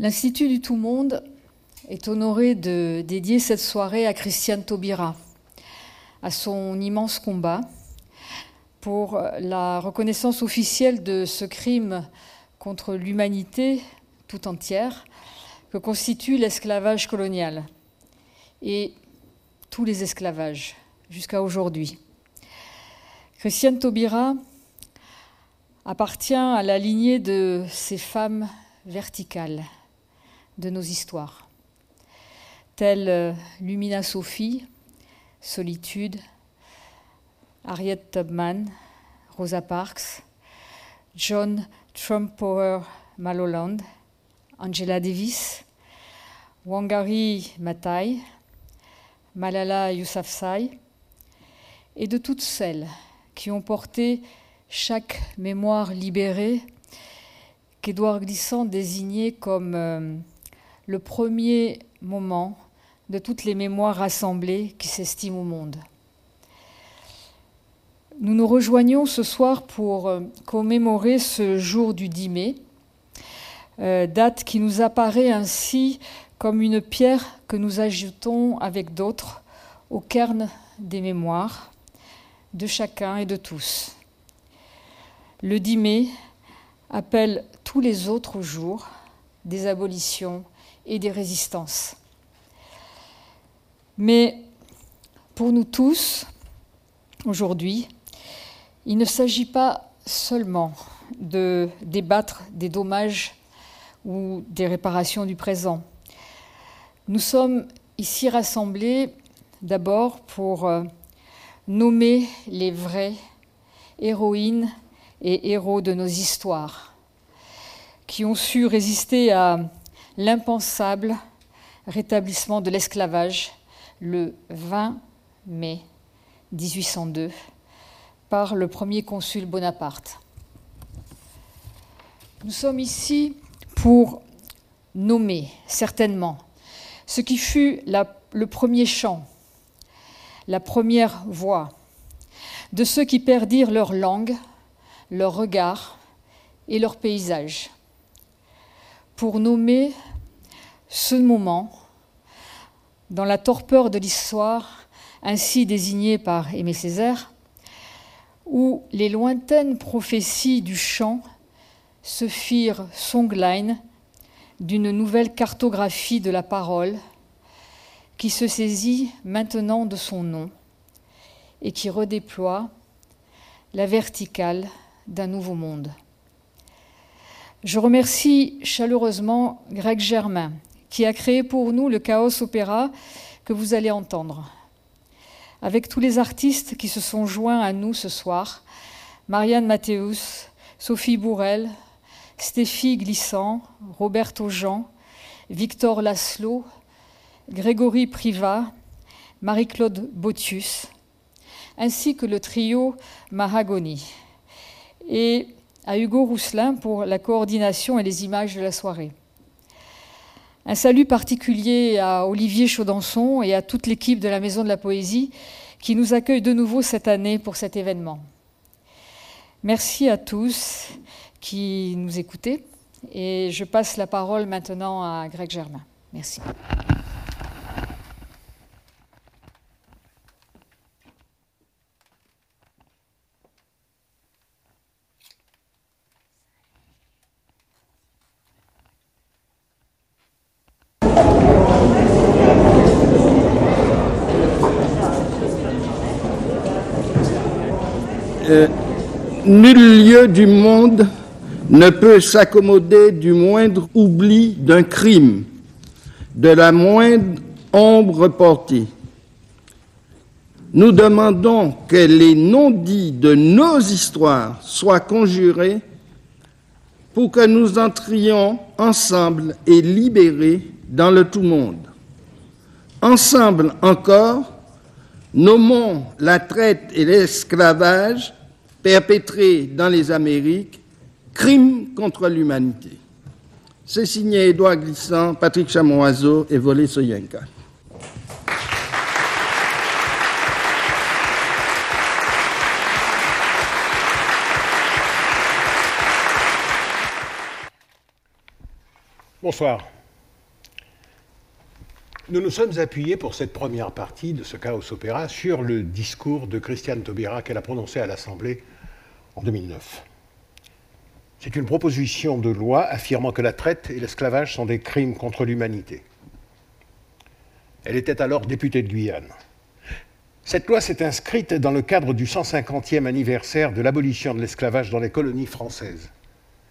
L'Institut du Tout-Monde est honoré de dédier cette soirée à Christiane Taubira, à son immense combat pour la reconnaissance officielle de ce crime contre l'humanité tout entière que constitue l'esclavage colonial et tous les esclavages jusqu'à aujourd'hui. Christiane Taubira appartient à la lignée de ces femmes verticales de nos histoires, telles Lumina Sophie, Solitude, Harriet Tubman, Rosa Parks, John Trumpower Maloland, Angela Davis, Wangari Maathai, Malala Yousafzai, et de toutes celles qui ont porté chaque mémoire libérée qu'Édouard Glissant désignait comme euh, le premier moment de toutes les mémoires rassemblées qui s'estiment au monde. Nous nous rejoignons ce soir pour euh, commémorer ce jour du 10 mai, euh, date qui nous apparaît ainsi comme une pierre que nous ajoutons avec d'autres au cairn des mémoires de chacun et de tous. Le 10 mai appelle tous les autres jours des abolitions et des résistances. Mais pour nous tous, aujourd'hui, il ne s'agit pas seulement de débattre des dommages ou des réparations du présent. Nous sommes ici rassemblés d'abord pour euh, nommer les vraies héroïnes et héros de nos histoires, qui ont su résister à l'impensable rétablissement de l'esclavage le 20 mai 1802 par le premier consul Bonaparte. Nous sommes ici pour nommer certainement ce qui fut le premier chant, la première voix de ceux qui perdirent leur langue, leur regard et leur paysage, pour nommer ce moment dans la torpeur de l'histoire, ainsi désigné par Aimé Césaire, où les lointaines prophéties du chant se firent songline d'une nouvelle cartographie de la parole qui se saisit maintenant de son nom et qui redéploie la verticale d'un nouveau monde. Je remercie chaleureusement Greg Germain qui a créé pour nous le Chaos Opéra que vous allez entendre. Avec tous les artistes qui se sont joints à nous ce soir, Marianne Mathéus, Sophie Bourrel, Stéphie Glissant, Roberto Jean, Victor Laszlo, Grégory Privat, Marie-Claude Botius, ainsi que le trio Mahagoni, à Hugo Rousselin pour la coordination et les images de la soirée. Un salut particulier à Olivier Chaudançon et à toute l'équipe de la Maison de la Poésie qui nous accueille de nouveau cette année pour cet événement. Merci à tous qui nous écoutez et je passe la parole maintenant à Greg Germain. Merci. Euh, nul lieu du monde ne peut s'accommoder du moindre oubli d'un crime, de la moindre ombre portée. Nous demandons que les non-dits de nos histoires soient conjurés pour que nous entrions ensemble et libérés dans le tout monde. Ensemble encore, nommons la traite et l'esclavage perpétré dans les Amériques, crime contre l'humanité. C'est signé Édouard Glissant, Patrick Chamoiseau et Volé Soyenka. Bonsoir. Nous nous sommes appuyés pour cette première partie de ce chaos opéra sur le discours de Christiane Taubira qu'elle a prononcé à l'Assemblée en 2009. C'est une proposition de loi affirmant que la traite et l'esclavage sont des crimes contre l'humanité. Elle était alors députée de Guyane. Cette loi s'est inscrite dans le cadre du 150e anniversaire de l'abolition de l'esclavage dans les colonies françaises.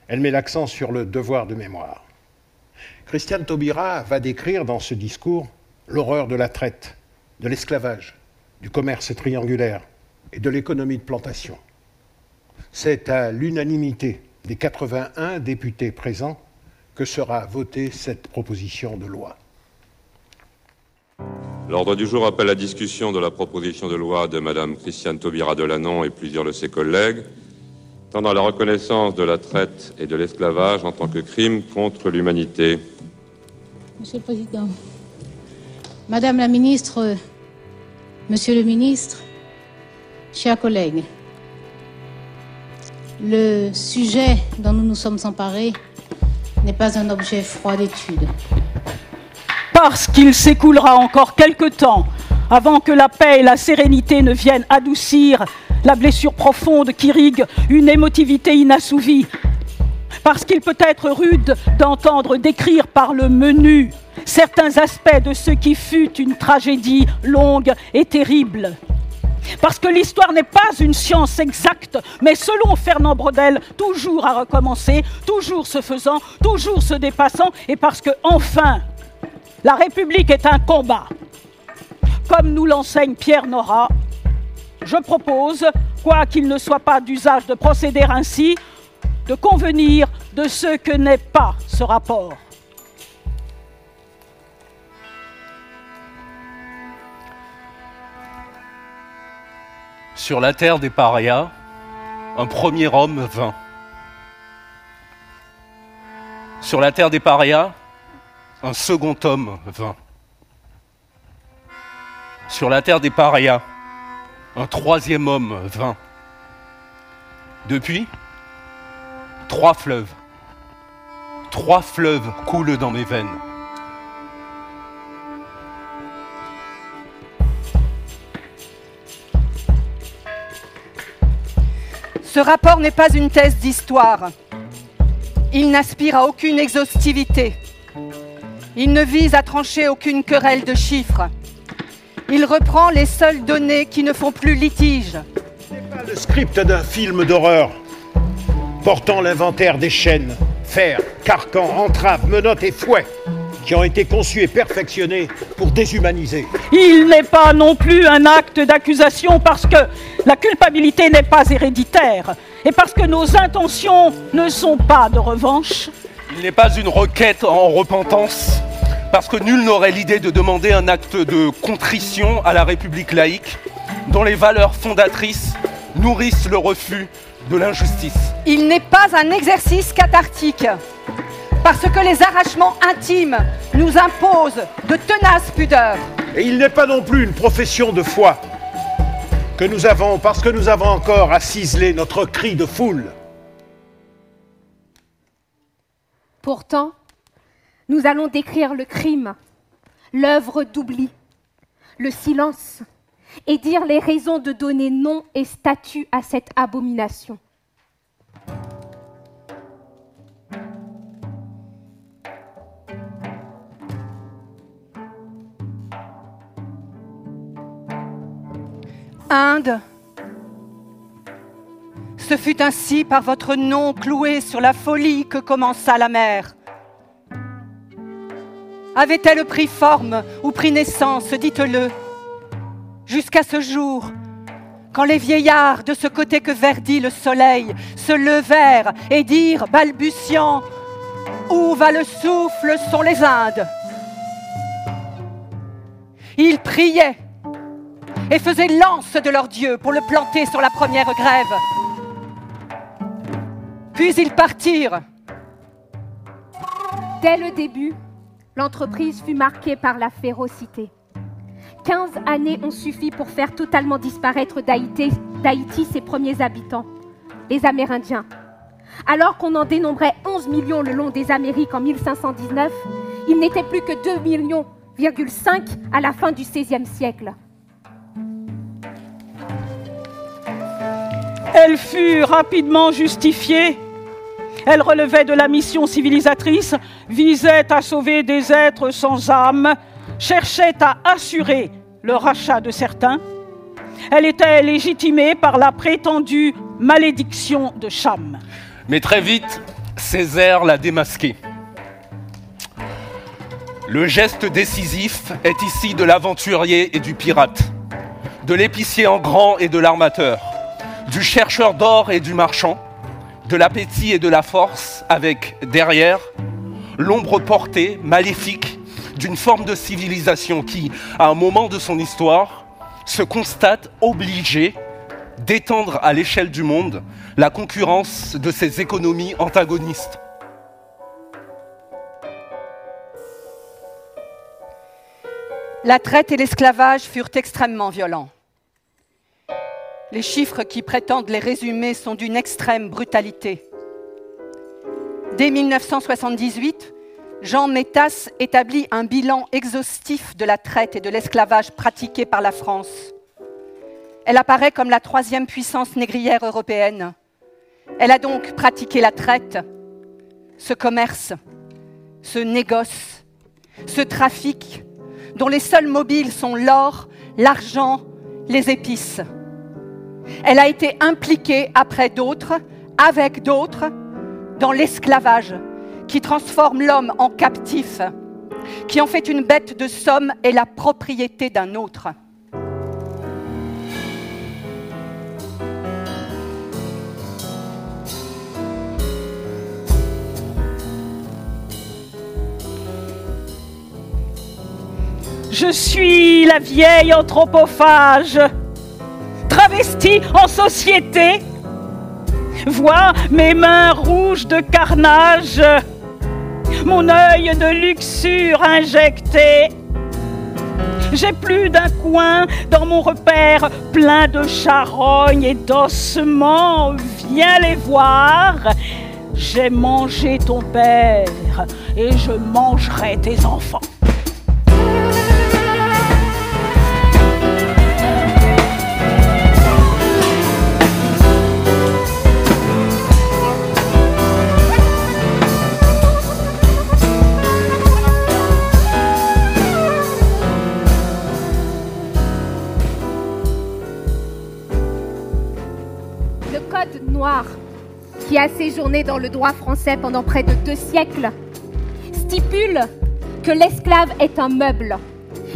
Elle met l'accent sur le devoir de mémoire. Christiane Taubira va décrire dans ce discours l'horreur de la traite, de l'esclavage, du commerce triangulaire et de l'économie de plantation. C'est à l'unanimité des 81 députés présents que sera votée cette proposition de loi. L'ordre du jour appelle la discussion de la proposition de loi de Mme Christiane Taubira Delanon et plusieurs de ses collègues tendant à la reconnaissance de la traite et de l'esclavage en tant que crime contre l'humanité. Monsieur le Président, Madame la Ministre, Monsieur le Ministre, chers collègues, le sujet dont nous nous sommes emparés n'est pas un objet froid d'étude. Parce qu'il s'écoulera encore quelque temps avant que la paix et la sérénité ne viennent adoucir la blessure profonde qui rigue une émotivité inassouvie parce qu'il peut être rude d'entendre décrire par le menu certains aspects de ce qui fut une tragédie longue et terrible. Parce que l'histoire n'est pas une science exacte, mais selon Fernand Brodel, toujours à recommencer, toujours se faisant, toujours se dépassant, et parce que, enfin, la République est un combat. Comme nous l'enseigne Pierre Nora, je propose, quoi qu'il ne soit pas d'usage de procéder ainsi, de convenir de ce que n'est pas ce rapport. Sur la terre des parias, un premier homme vint. Sur la terre des parias, un second homme vint. Sur la terre des parias, un troisième homme vint. Depuis, Trois fleuves. Trois fleuves coulent dans mes veines. Ce rapport n'est pas une thèse d'histoire. Il n'aspire à aucune exhaustivité. Il ne vise à trancher aucune querelle de chiffres. Il reprend les seules données qui ne font plus litige. Ce n'est pas le script d'un film d'horreur portant l'inventaire des chaînes, fers, carcans, entraves, menottes et fouets qui ont été conçus et perfectionnés pour déshumaniser. Il n'est pas non plus un acte d'accusation parce que la culpabilité n'est pas héréditaire et parce que nos intentions ne sont pas de revanche. Il n'est pas une requête en repentance parce que nul n'aurait l'idée de demander un acte de contrition à la République laïque dont les valeurs fondatrices nourrissent le refus de l'injustice. Il n'est pas un exercice cathartique, parce que les arrachements intimes nous imposent de tenaces pudeurs. Et il n'est pas non plus une profession de foi que nous avons, parce que nous avons encore à ciseler notre cri de foule. Pourtant, nous allons décrire le crime, l'œuvre d'oubli, le silence, et dire les raisons de donner nom et statut à cette abomination. Inde, ce fut ainsi par votre nom cloué sur la folie que commença la mer. Avait-elle pris forme ou pris naissance, dites-le. Jusqu'à ce jour, quand les vieillards de ce côté que verdit le soleil se levèrent et dirent, balbutiant, Où va le souffle sont les Indes? Ils priaient et faisaient lance de leur Dieu pour le planter sur la première grève. Puis ils partirent. Dès le début, l'entreprise fut marquée par la férocité. 15 années ont suffi pour faire totalement disparaître d'Haïti, ses premiers habitants, les Amérindiens. Alors qu'on en dénombrait 11 millions le long des Amériques en 1519, il n'était plus que 2 millions à la fin du XVIe siècle. Elle fut rapidement justifiée. Elle relevait de la mission civilisatrice, visait à sauver des êtres sans âme, cherchait à assurer le rachat de certains. Elle était légitimée par la prétendue malédiction de Cham. Mais très vite, Césaire l'a démasquée. Le geste décisif est ici de l'aventurier et du pirate, de l'épicier en grand et de l'armateur, du chercheur d'or et du marchand, de l'appétit et de la force, avec derrière l'ombre portée, maléfique, d'une forme de civilisation qui, à un moment de son histoire, se constate obligée d'étendre à l'échelle du monde la concurrence de ses économies antagonistes. La traite et l'esclavage furent extrêmement violents. Les chiffres qui prétendent les résumer sont d'une extrême brutalité. Dès 1978, Jean Métas établit un bilan exhaustif de la traite et de l'esclavage pratiqués par la France. Elle apparaît comme la troisième puissance négrière européenne. Elle a donc pratiqué la traite, ce commerce, ce négoce, ce trafic dont les seuls mobiles sont l'or, l'argent, les épices. Elle a été impliquée après d'autres, avec d'autres, dans l'esclavage qui transforme l'homme en captif, qui en fait une bête de somme et la propriété d'un autre. Je suis la vieille anthropophage, en société. Vois mes mains rouges de carnage, mon œil de luxure injecté. J'ai plus d'un coin dans mon repère plein de charognes et d'ossements. Viens les voir. J'ai mangé ton père et je mangerai tes enfants. A séjourné dans le droit français pendant près de deux siècles, stipule que l'esclave est un meuble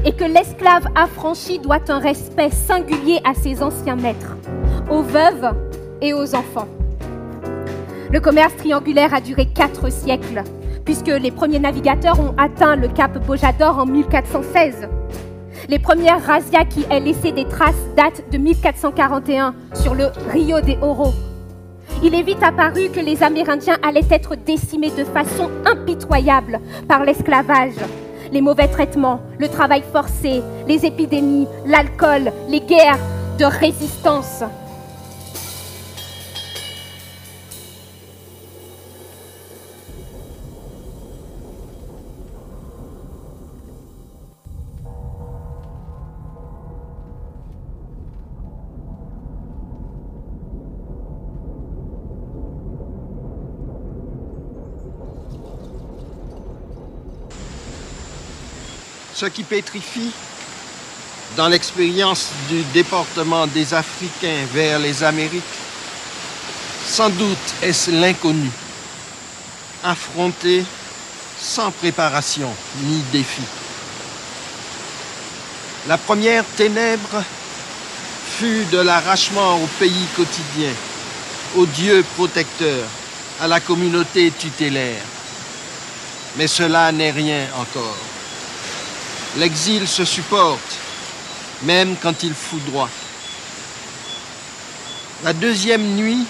et que l'esclave affranchi doit un respect singulier à ses anciens maîtres, aux veuves et aux enfants. Le commerce triangulaire a duré quatre siècles, puisque les premiers navigateurs ont atteint le cap Bojador en 1416. Les premières razzias qui aient laissé des traces datent de 1441 sur le Rio de Oro, il est vite apparu que les Amérindiens allaient être décimés de façon impitoyable par l'esclavage. Les mauvais traitements, le travail forcé, les épidémies, l'alcool, les guerres de résistance. Ce qui pétrifie dans l'expérience du déportement des Africains vers les Amériques, sans doute est-ce l'inconnu, affronté sans préparation ni défi. La première ténèbre fut de l'arrachement au pays quotidien, au Dieu protecteur, à la communauté tutélaire. Mais cela n'est rien encore. L'exil se supporte, même quand il foudroie. La deuxième nuit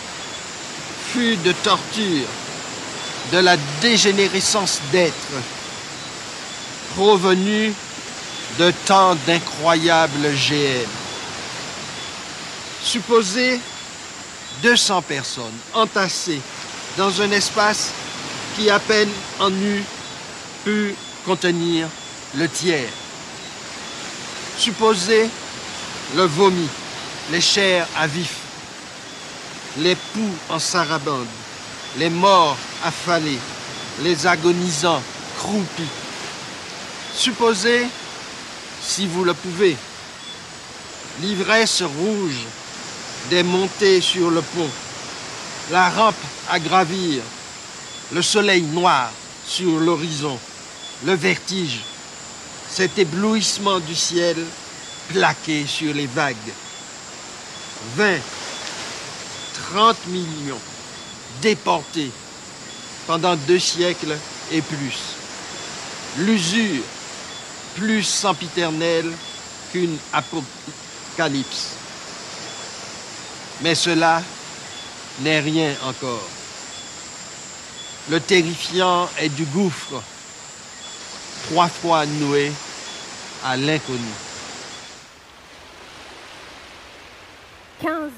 fut de torture, de la dégénérescence d'être, provenue de tant d'incroyables GM. Supposez 200 personnes entassées dans un espace qui à peine en eût pu contenir le tiers. Supposez le vomi, les chairs à vif, les poux en sarabande, les morts affalés, les agonisants croupis. Supposez, si vous le pouvez, l'ivresse rouge des montées sur le pont, la rampe à gravir, le soleil noir sur l'horizon, le vertige, cet éblouissement du ciel plaqué sur les vagues. 20, 30 millions déportés pendant deux siècles et plus. L'usure plus sempiternelle qu'une apocalypse. Mais cela n'est rien encore. Le terrifiant est du gouffre, trois fois noué à l'inconnu. 15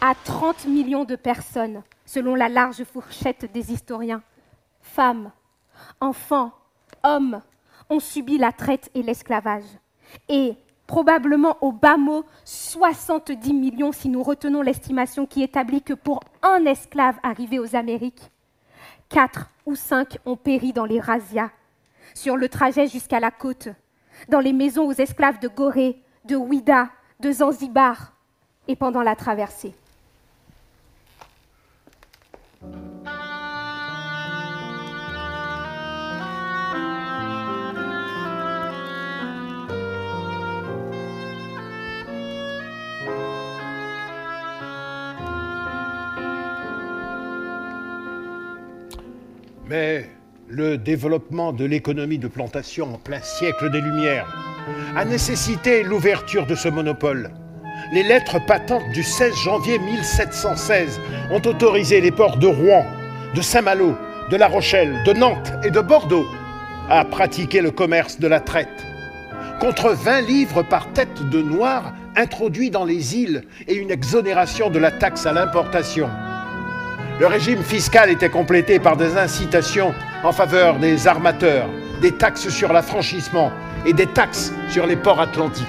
à 30 millions de personnes, selon la large fourchette des historiens, femmes, enfants, hommes, ont subi la traite et l'esclavage. Et probablement au bas mot 70 millions si nous retenons l'estimation qui établit que pour un esclave arrivé aux Amériques, 4 ou 5 ont péri dans les razzias, sur le trajet jusqu'à la côte, dans les maisons aux esclaves de Gorée, de Ouida, de Zanzibar, et pendant la traversée. Mais le développement de l'économie de plantation en plein siècle des Lumières a nécessité l'ouverture de ce monopole. Les lettres patentes du 16 janvier 1716 ont autorisé les ports de Rouen, de Saint-Malo, de La Rochelle, de Nantes et de Bordeaux à pratiquer le commerce de la traite. Contre 20 livres par tête de noir introduits dans les îles et une exonération de la taxe à l'importation. Le régime fiscal était complété par des incitations en faveur des armateurs, des taxes sur l'affranchissement et des taxes sur les ports atlantiques.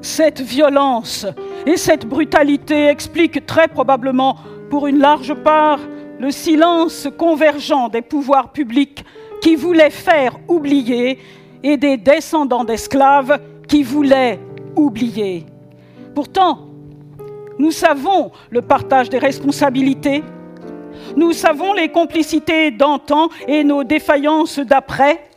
Cette violence et cette brutalité expliquent très probablement, pour une large part, le silence convergent des pouvoirs publics qui voulaient faire oublier et des descendants d'esclaves qui voulaient oublier. Pourtant, nous savons le partage des responsabilités, nous savons les complicités d'antan et nos défaillances d'après.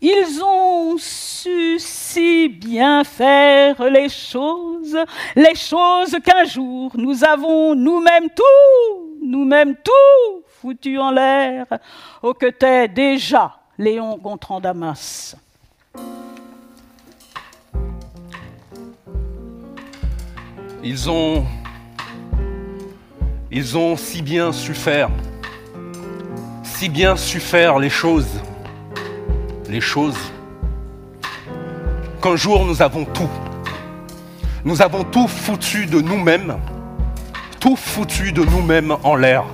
Ils ont su si bien faire les choses, les choses qu'un jour nous avons nous-mêmes tout, nous-mêmes tout foutu en l'air, au que t'es déjà Léon Gontran Damas. Ils ont. Ils ont si bien su faire. Si bien su faire les choses. Les choses. Qu'un jour nous avons tout. Nous avons tout foutu de nous-mêmes. Tout foutu de nous-mêmes en l'air.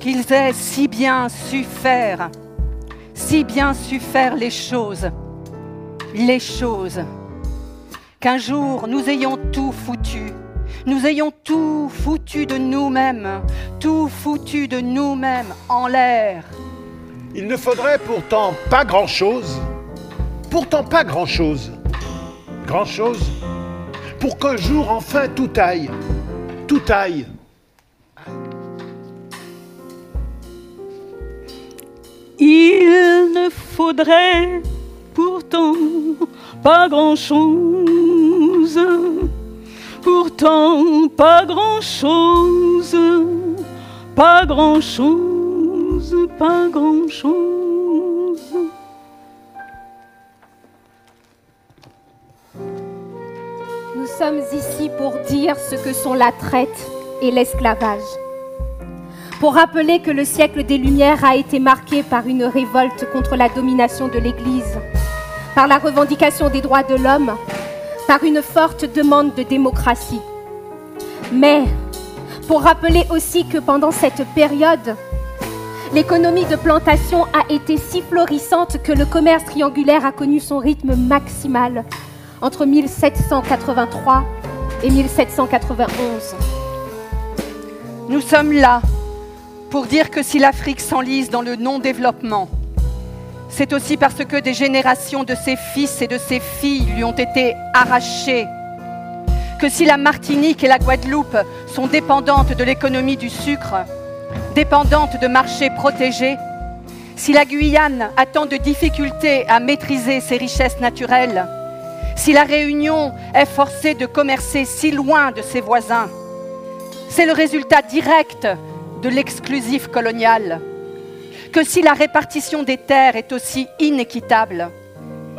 Qu'ils aient si bien su faire. Si bien su faire les choses. Les choses qu'un jour nous ayons tout foutu, nous ayons tout foutu de nous-mêmes, tout foutu de nous-mêmes en l'air. Il ne faudrait pourtant pas grand-chose, pourtant pas grand-chose, grand-chose, pour qu'un jour enfin tout aille, tout aille. Il ne faudrait pourtant pas grand-chose, pourtant pas grand-chose, pas grand-chose, pas grand-chose. Nous sommes ici pour dire ce que sont la traite et l'esclavage. Pour rappeler que le siècle des Lumières a été marqué par une révolte contre la domination de l'Église par la revendication des droits de l'homme, par une forte demande de démocratie. Mais pour rappeler aussi que pendant cette période, l'économie de plantation a été si florissante que le commerce triangulaire a connu son rythme maximal entre 1783 et 1791. Nous sommes là pour dire que si l'Afrique s'enlise dans le non-développement, c'est aussi parce que des générations de ses fils et de ses filles lui ont été arrachées. Que si la Martinique et la Guadeloupe sont dépendantes de l'économie du sucre, dépendantes de marchés protégés, si la Guyane a tant de difficultés à maîtriser ses richesses naturelles, si la Réunion est forcée de commercer si loin de ses voisins, c'est le résultat direct de l'exclusif colonial que si la répartition des terres est aussi inéquitable,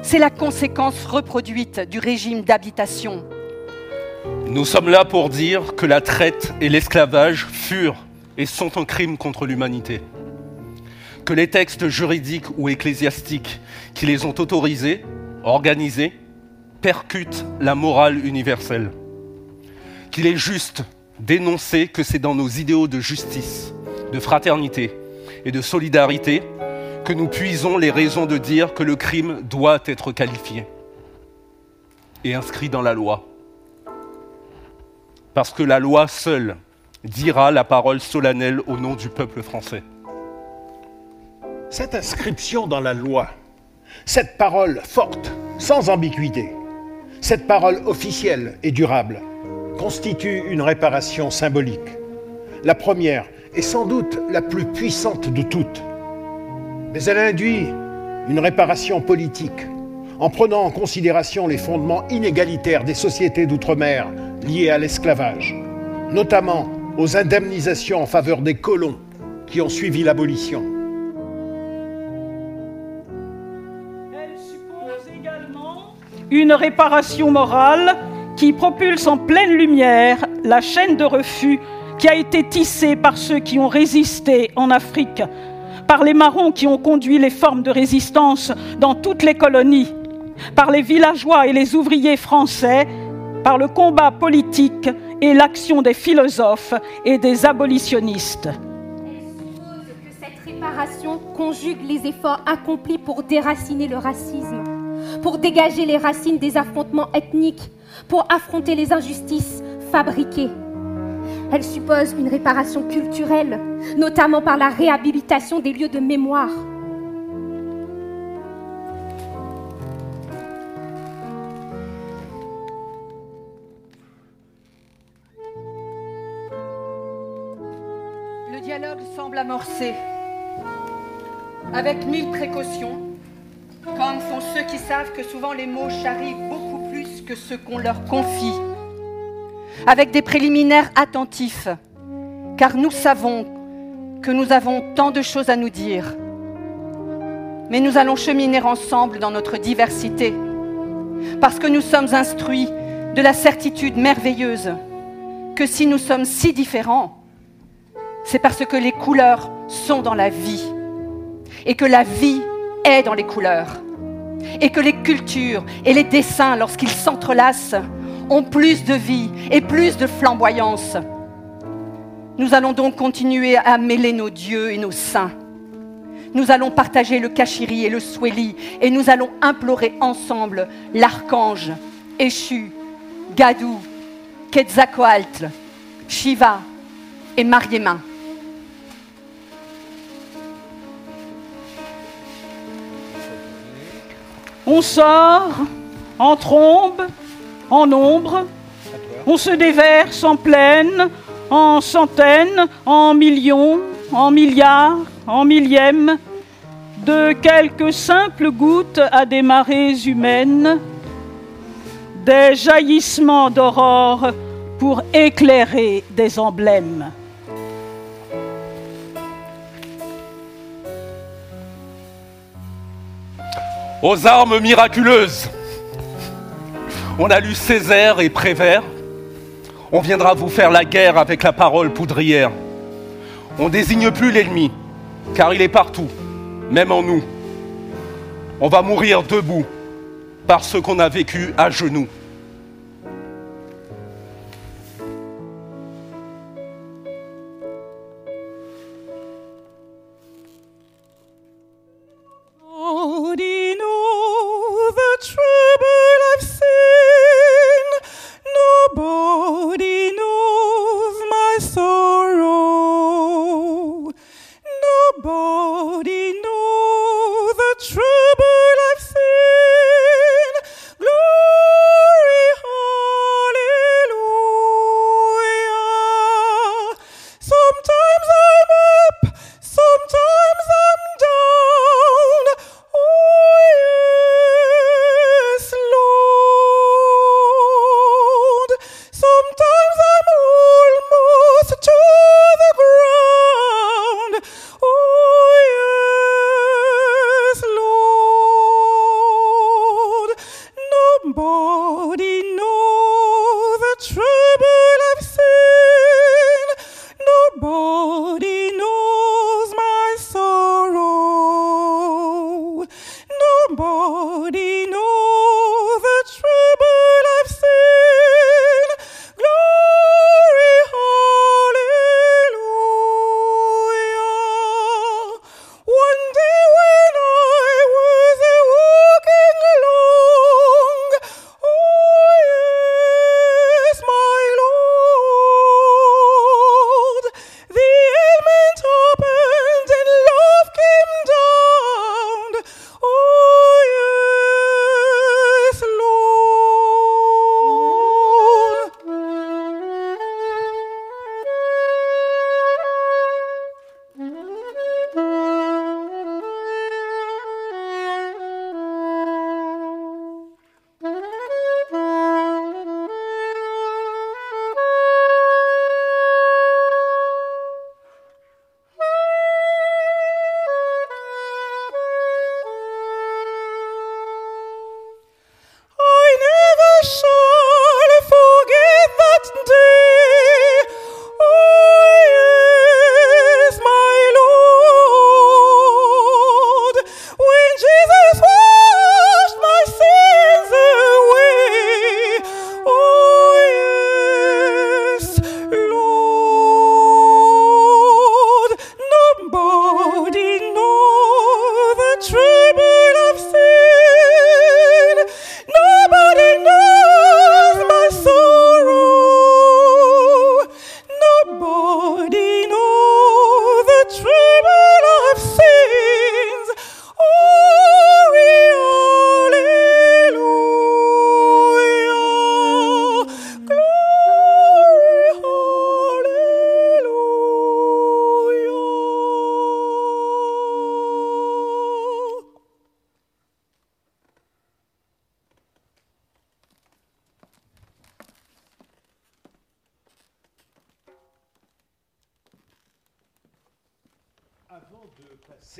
c'est la conséquence reproduite du régime d'habitation. Nous sommes là pour dire que la traite et l'esclavage furent et sont un crime contre l'humanité. Que les textes juridiques ou ecclésiastiques qui les ont autorisés, organisés, percutent la morale universelle. Qu'il est juste d'énoncer que c'est dans nos idéaux de justice, de fraternité, et de solidarité que nous puisons les raisons de dire que le crime doit être qualifié et inscrit dans la loi. Parce que la loi seule dira la parole solennelle au nom du peuple français. Cette inscription dans la loi, cette parole forte, sans ambiguïté, cette parole officielle et durable, constitue une réparation symbolique. La première est sans doute la plus puissante de toutes. Mais elle induit une réparation politique en prenant en considération les fondements inégalitaires des sociétés d'outre-mer liées à l'esclavage, notamment aux indemnisations en faveur des colons qui ont suivi l'abolition. Elle suppose également une réparation morale qui propulse en pleine lumière la chaîne de refus qui a été tissé par ceux qui ont résisté en Afrique, par les marrons qui ont conduit les formes de résistance dans toutes les colonies, par les villageois et les ouvriers français, par le combat politique et l'action des philosophes et des abolitionnistes. Elle suppose que cette réparation conjugue les efforts accomplis pour déraciner le racisme, pour dégager les racines des affrontements ethniques, pour affronter les injustices fabriquées elle suppose une réparation culturelle, notamment par la réhabilitation des lieux de mémoire. Le dialogue semble amorcé, avec mille précautions, comme font ceux qui savent que souvent les mots charrient beaucoup plus que ce qu'on leur confie avec des préliminaires attentifs, car nous savons que nous avons tant de choses à nous dire. Mais nous allons cheminer ensemble dans notre diversité, parce que nous sommes instruits de la certitude merveilleuse que si nous sommes si différents, c'est parce que les couleurs sont dans la vie, et que la vie est dans les couleurs, et que les cultures et les dessins, lorsqu'ils s'entrelacent, ont plus de vie et plus de flamboyance. Nous allons donc continuer à mêler nos dieux et nos saints. Nous allons partager le kachiri et le sweli et nous allons implorer ensemble l'archange, Eshu, Gadou, Quetzalcoatl, Shiva et Mariema. On sort en trombe en nombre, on se déverse en pleine, en centaines, en millions, en milliards, en millièmes, de quelques simples gouttes à des marées humaines, des jaillissements d'aurore pour éclairer des emblèmes. Aux armes miraculeuses on a lu Césaire et Prévert. On viendra vous faire la guerre avec la parole poudrière. On désigne plus l'ennemi, car il est partout, même en nous. On va mourir debout, par ce qu'on a vécu à genoux. amor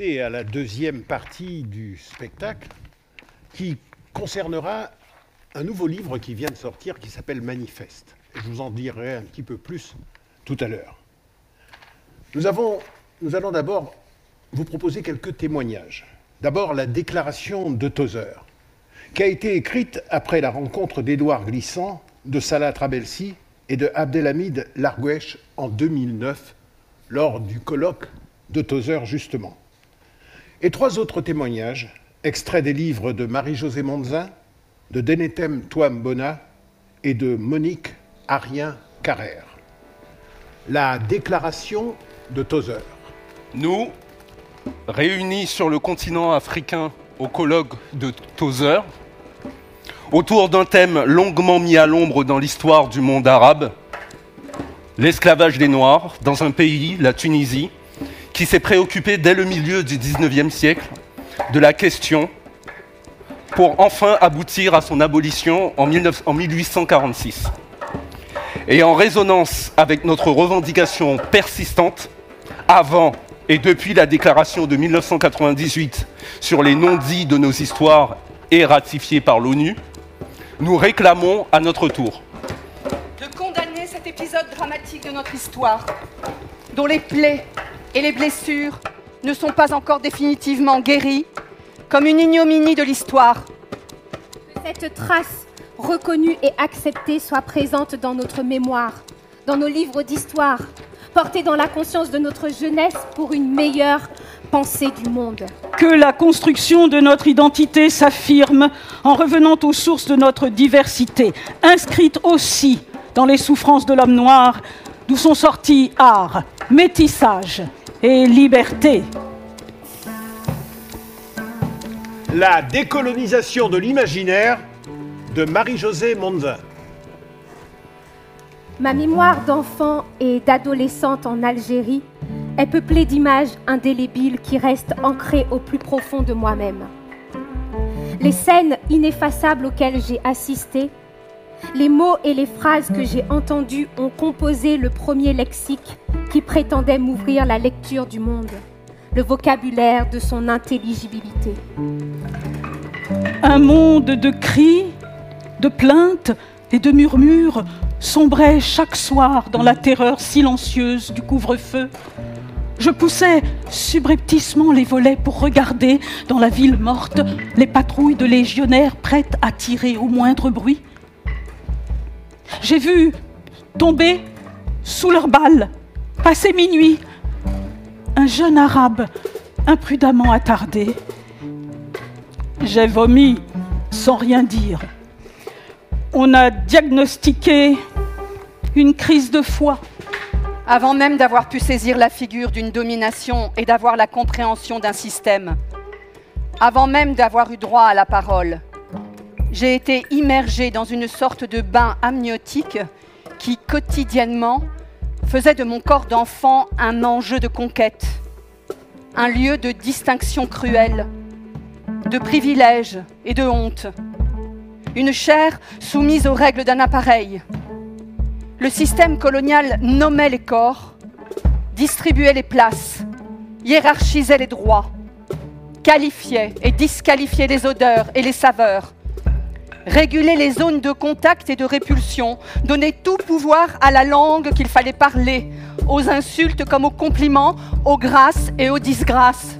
C'est à la deuxième partie du spectacle qui concernera un nouveau livre qui vient de sortir qui s'appelle Manifeste. Je vous en dirai un petit peu plus tout à l'heure. Nous allons d'abord vous proposer quelques témoignages. D'abord, la déclaration de Tozer, qui a été écrite après la rencontre d'Édouard Glissant, de Salah Trabelsi et de Abdelhamid Larguesh en 2009, lors du colloque de Tozer, justement. Et trois autres témoignages, extraits des livres de Marie-Josée Monzin, de Denetem Toam Bona et de Monique Arien Carrère. La déclaration de Tozer. Nous, réunis sur le continent africain au colloque de Tozer, autour d'un thème longuement mis à l'ombre dans l'histoire du monde arabe, l'esclavage des Noirs dans un pays, la Tunisie, qui s'est préoccupé dès le milieu du XIXe siècle de la question pour enfin aboutir à son abolition en, 19 en 1846. Et en résonance avec notre revendication persistante, avant et depuis la déclaration de 1998 sur les non-dits de nos histoires et ratifiée par l'ONU, nous réclamons à notre tour de condamner cet épisode dramatique de notre histoire, dont les plaies et les blessures ne sont pas encore définitivement guéries, comme une ignominie de l'histoire. Que cette trace reconnue et acceptée soit présente dans notre mémoire, dans nos livres d'histoire, portée dans la conscience de notre jeunesse pour une meilleure pensée du monde. Que la construction de notre identité s'affirme en revenant aux sources de notre diversité, inscrite aussi dans les souffrances de l'homme noir, d'où sont sortis art, métissage et liberté. La décolonisation de l'imaginaire de Marie-Josée Monzin. Ma mémoire d'enfant et d'adolescente en Algérie est peuplée d'images indélébiles qui restent ancrées au plus profond de moi-même. Les scènes ineffaçables auxquelles j'ai assisté, les mots et les phrases que j'ai entendus ont composé le premier lexique qui prétendait m'ouvrir la lecture du monde, le vocabulaire de son intelligibilité. Un monde de cris, de plaintes et de murmures sombrait chaque soir dans la terreur silencieuse du couvre-feu. Je poussais subrepticement les volets pour regarder dans la ville morte les patrouilles de légionnaires prêtes à tirer au moindre bruit. J'ai vu tomber sous leurs balles, passer minuit, un jeune arabe imprudemment attardé. J'ai vomi sans rien dire. On a diagnostiqué une crise de foi. Avant même d'avoir pu saisir la figure d'une domination et d'avoir la compréhension d'un système, avant même d'avoir eu droit à la parole, j'ai été immergée dans une sorte de bain amniotique qui quotidiennement faisait de mon corps d'enfant un enjeu de conquête, un lieu de distinction cruelle, de privilège et de honte, une chair soumise aux règles d'un appareil. Le système colonial nommait les corps, distribuait les places, hiérarchisait les droits, qualifiait et disqualifiait les odeurs et les saveurs, réguler les zones de contact et de répulsion, donner tout pouvoir à la langue qu'il fallait parler, aux insultes comme aux compliments, aux grâces et aux disgrâces.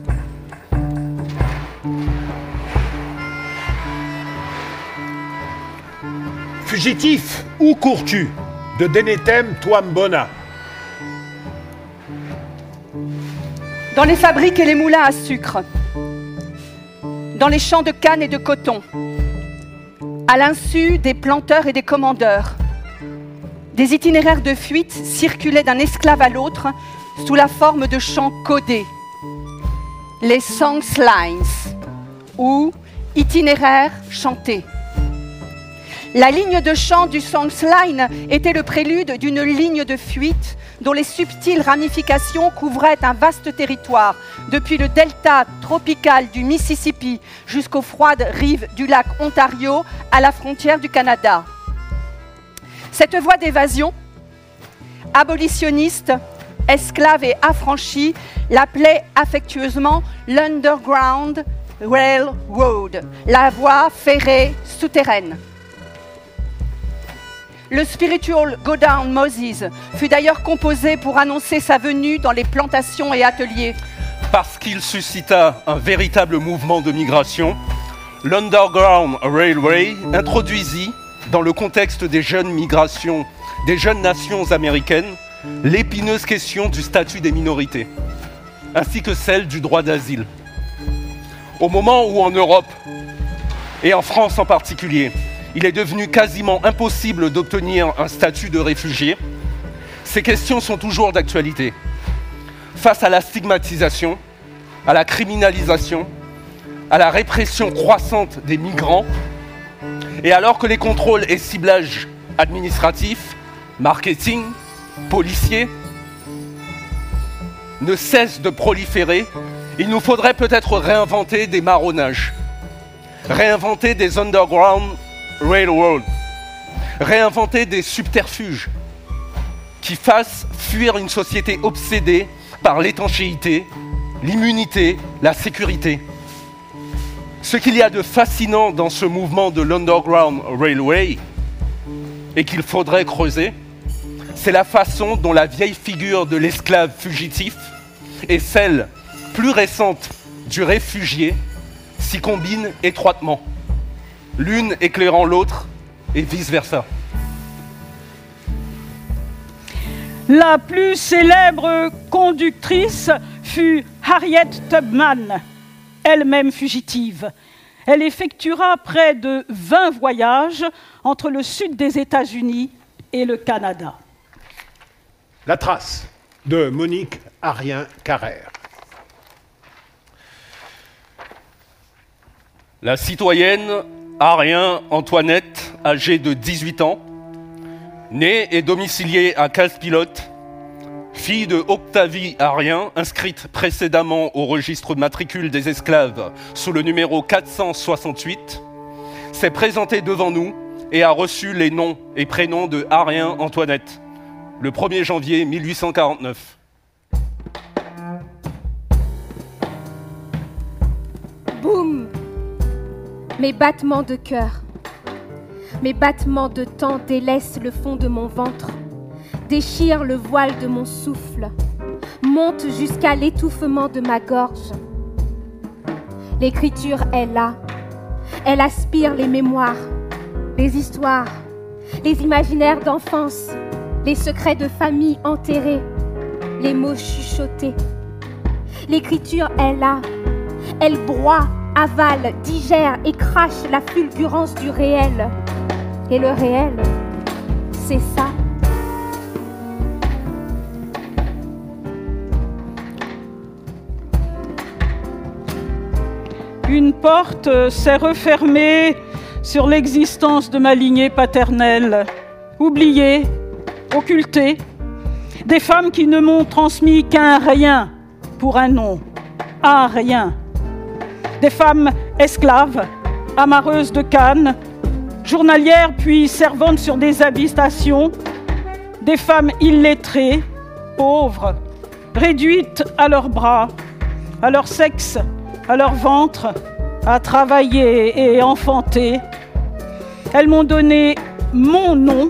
Fugitif, où cours-tu de Denetem Toambona. Dans les fabriques et les moulins à sucre, dans les champs de canne et de coton, à l'insu des planteurs et des commandeurs. Des itinéraires de fuite circulaient d'un esclave à l'autre sous la forme de chants codés. Les lines ou itinéraires chantés. La ligne de chant du line était le prélude d'une ligne de fuite dont les subtiles ramifications couvraient un vaste territoire, depuis le delta tropical du Mississippi jusqu'aux froides rives du lac Ontario à la frontière du Canada. Cette voie d'évasion, abolitionniste, esclave et affranchie, l'appelait affectueusement l'Underground Railroad, la voie ferrée souterraine. Le Spiritual Go Down Moses fut d'ailleurs composé pour annoncer sa venue dans les plantations et ateliers. Parce qu'il suscita un véritable mouvement de migration, l'Underground Railway introduisit, dans le contexte des jeunes migrations des jeunes nations américaines, l'épineuse question du statut des minorités, ainsi que celle du droit d'asile. Au moment où en Europe, et en France en particulier, il est devenu quasiment impossible d'obtenir un statut de réfugié, ces questions sont toujours d'actualité. Face à la stigmatisation, à la criminalisation, à la répression croissante des migrants, et alors que les contrôles et ciblages administratifs, marketing, policiers ne cessent de proliférer, il nous faudrait peut-être réinventer des marronnages, réinventer des underground Railroad. Réinventer des subterfuges qui fassent fuir une société obsédée par l'étanchéité, l'immunité, la sécurité. Ce qu'il y a de fascinant dans ce mouvement de l'Underground Railway et qu'il faudrait creuser, c'est la façon dont la vieille figure de l'esclave fugitif et celle plus récente du réfugié s'y combinent étroitement. L'une éclairant l'autre et vice-versa. La plus célèbre conductrice fut Harriet Tubman, elle-même fugitive. Elle effectuera près de 20 voyages entre le sud des États-Unis et le Canada. La trace de Monique Arien-Carrère. La citoyenne Arien Antoinette, âgée de 18 ans, née et domiciliée à Casse-Pilote, fille de Octavie Arien, inscrite précédemment au registre de matricule des esclaves sous le numéro 468, s'est présentée devant nous et a reçu les noms et prénoms de Arien Antoinette le 1er janvier 1849. Boum Mes battements de cœur, mes battements de temps délaissent le fond de mon ventre, déchirent le voile de mon souffle, montent jusqu'à l'étouffement de ma gorge. L'écriture est là, elle aspire les mémoires, les histoires, les imaginaires d'enfance, les secrets de famille enterrés, les mots chuchotés. L'écriture est là, elle broie, avale, digère et crache la fulgurance du réel. Et le réel, c'est ça. Une porte s'est refermée sur l'existence de ma lignée paternelle, oubliée, occultée, des femmes qui ne m'ont transmis qu'un rien pour un nom, un rien, des femmes esclaves, amarreuses de cannes, journalières puis servantes sur des habitations, des femmes illettrées, pauvres, réduites à leurs bras, à leur sexe, à leur ventre, à travailler et enfanter. Elles m'ont donné mon nom.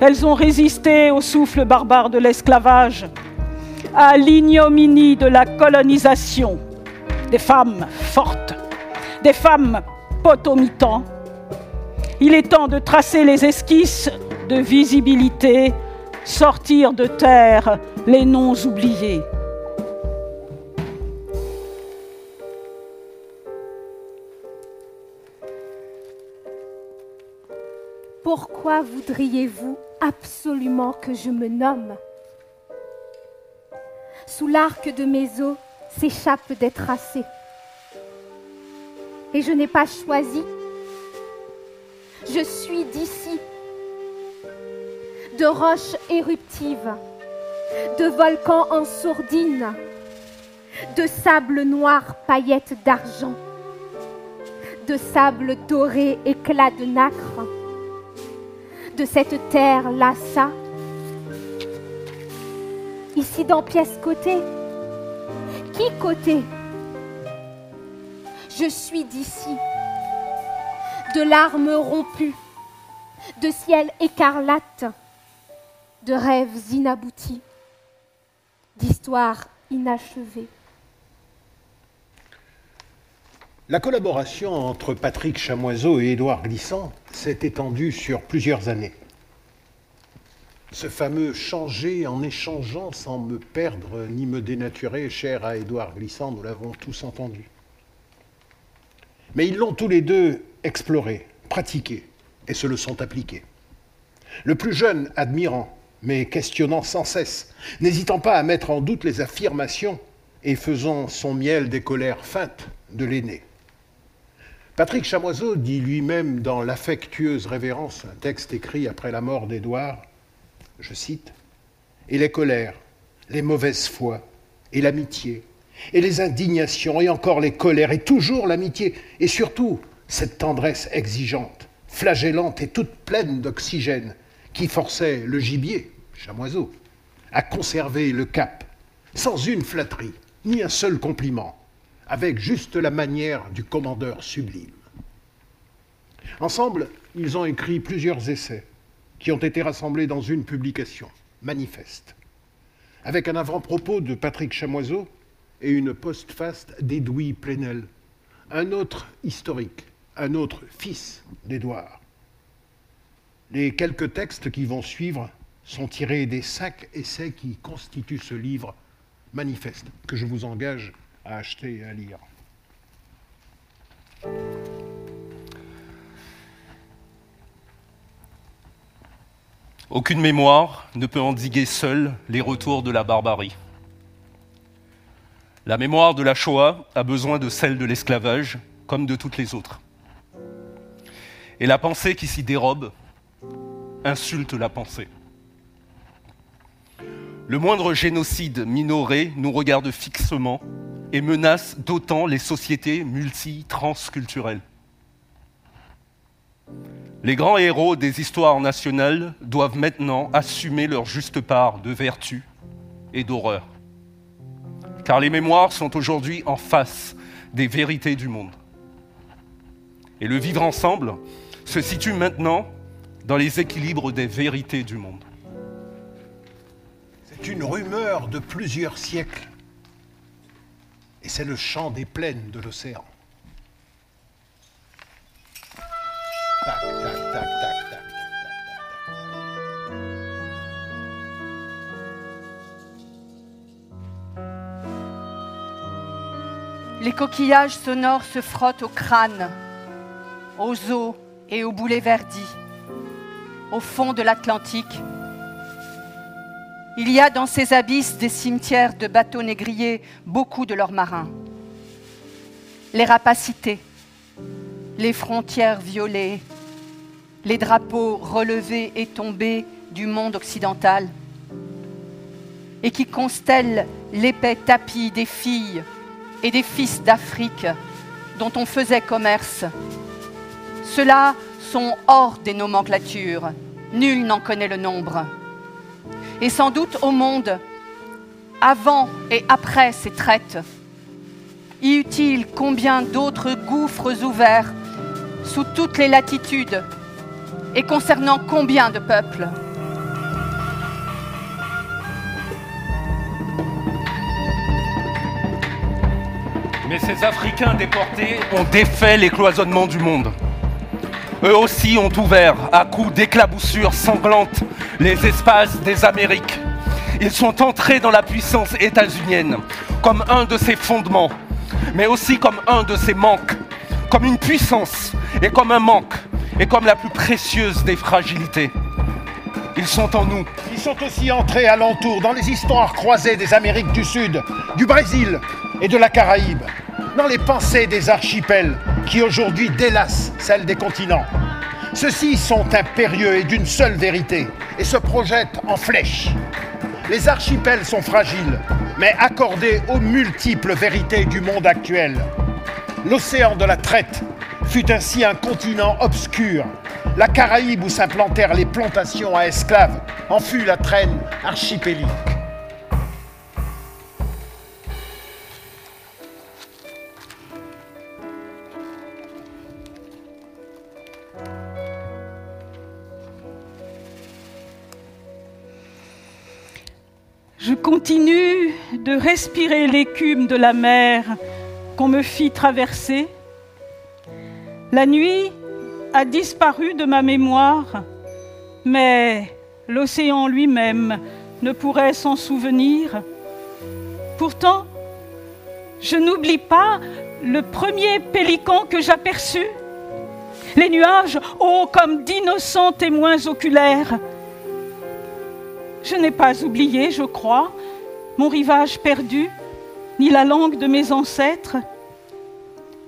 Elles ont résisté au souffle barbare de l'esclavage, à l'ignominie de la colonisation. Des femmes fortes, des femmes potomitans. Il est temps de tracer les esquisses de visibilité, sortir de terre les noms oubliés. Pourquoi voudriez-vous absolument que je me nomme? Sous l'arc de mes os s'échappent des tracés. Et je n'ai pas choisi. Je suis d'ici, de roches éruptives, de volcans en sourdine, de sable noir paillettes d'argent, de sable doré éclat de nacre de cette terre lassa. Ici dans pièce côté. Qui côté? Je suis d'ici. De larmes rompues, de ciel écarlate, de rêves inaboutis, d'histoires inachevées. La collaboration entre Patrick Chamoiseau et Édouard Glissant s'est étendue sur plusieurs années. Ce fameux changer en échangeant sans me perdre ni me dénaturer, cher à Édouard Glissant, nous l'avons tous entendu. Mais ils l'ont tous les deux exploré, pratiqué, et se le sont appliqués. Le plus jeune admirant, mais questionnant sans cesse, n'hésitant pas à mettre en doute les affirmations et faisant son miel des colères feintes de l'aîné. Patrick Chamoiseau dit lui-même dans L'affectueuse révérence, un texte écrit après la mort d'Édouard, je cite, Et les colères, les mauvaises foi, et l'amitié, et les indignations, et encore les colères, et toujours l'amitié, et surtout cette tendresse exigeante, flagellante et toute pleine d'oxygène, qui forçait le gibier, chamoiseau, à conserver le cap, sans une flatterie, ni un seul compliment, avec juste la manière du commandeur sublime. Ensemble, ils ont écrit plusieurs essais qui ont été rassemblés dans une publication, Manifeste, avec un avant-propos de Patrick Chamoiseau et une postface d'Edoui Plenel, un autre historique, un autre fils d'Édouard. Les quelques textes qui vont suivre sont tirés des cinq essais qui constituent ce livre manifeste, que je vous engage à acheter et à lire. Aucune mémoire ne peut endiguer seule les retours de la barbarie. La mémoire de la Shoah a besoin de celle de l'esclavage, comme de toutes les autres. Et la pensée qui s'y dérobe insulte la pensée. Le moindre génocide minoré nous regarde fixement et menace d'autant les sociétés multi-transculturelles. Les grands héros des histoires nationales doivent maintenant assumer leur juste part de vertu et d'horreur. Car les mémoires sont aujourd'hui en face des vérités du monde. Et le vivre ensemble se situe maintenant dans les équilibres des vérités du monde. C'est une rumeur de plusieurs siècles. Et c'est le chant des plaines de l'océan. Les coquillages sonores se frottent au crâne, aux os et aux boulets verdis, au fond de l'Atlantique. Il y a dans ces abysses des cimetières de bateaux négriers beaucoup de leurs marins. Les rapacités, les frontières violées, les drapeaux relevés et tombés du monde occidental, et qui constellent l'épais tapis des filles et des fils d'Afrique dont on faisait commerce. Ceux-là sont hors des nomenclatures, nul n'en connaît le nombre. Et sans doute au monde, avant et après ces traites, y eut-il combien d'autres gouffres ouverts sous toutes les latitudes et concernant combien de peuples? Mais ces Africains déportés ont défait les cloisonnements du monde. Eux aussi ont ouvert, à coups d'éclaboussures sanglantes, les espaces des Amériques. Ils sont entrés dans la puissance états-unienne comme un de ses fondements, mais aussi comme un de ses manques, comme une puissance et comme un manque, et comme la plus précieuse des fragilités. Ils sont en nous. Ils sont aussi entrés alentour dans les histoires croisées des Amériques du Sud, du Brésil et de la Caraïbe, dans les pensées des archipels qui aujourd'hui délassent celles des continents. Ceux-ci sont impérieux et d'une seule vérité et se projettent en flèche. Les archipels sont fragiles, mais accordés aux multiples vérités du monde actuel. L'océan de la traite fut ainsi un continent obscur. La Caraïbe où s'implantèrent les plantations à esclaves en fut la traîne archipélique. Continue de respirer l'écume de la mer qu'on me fit traverser. La nuit a disparu de ma mémoire, mais l'océan lui-même ne pourrait s'en souvenir. Pourtant, je n'oublie pas le premier pélican que j'aperçus. Les nuages hauts comme d'innocents témoins oculaires. Je n'ai pas oublié, je crois, mon rivage perdu, ni la langue de mes ancêtres.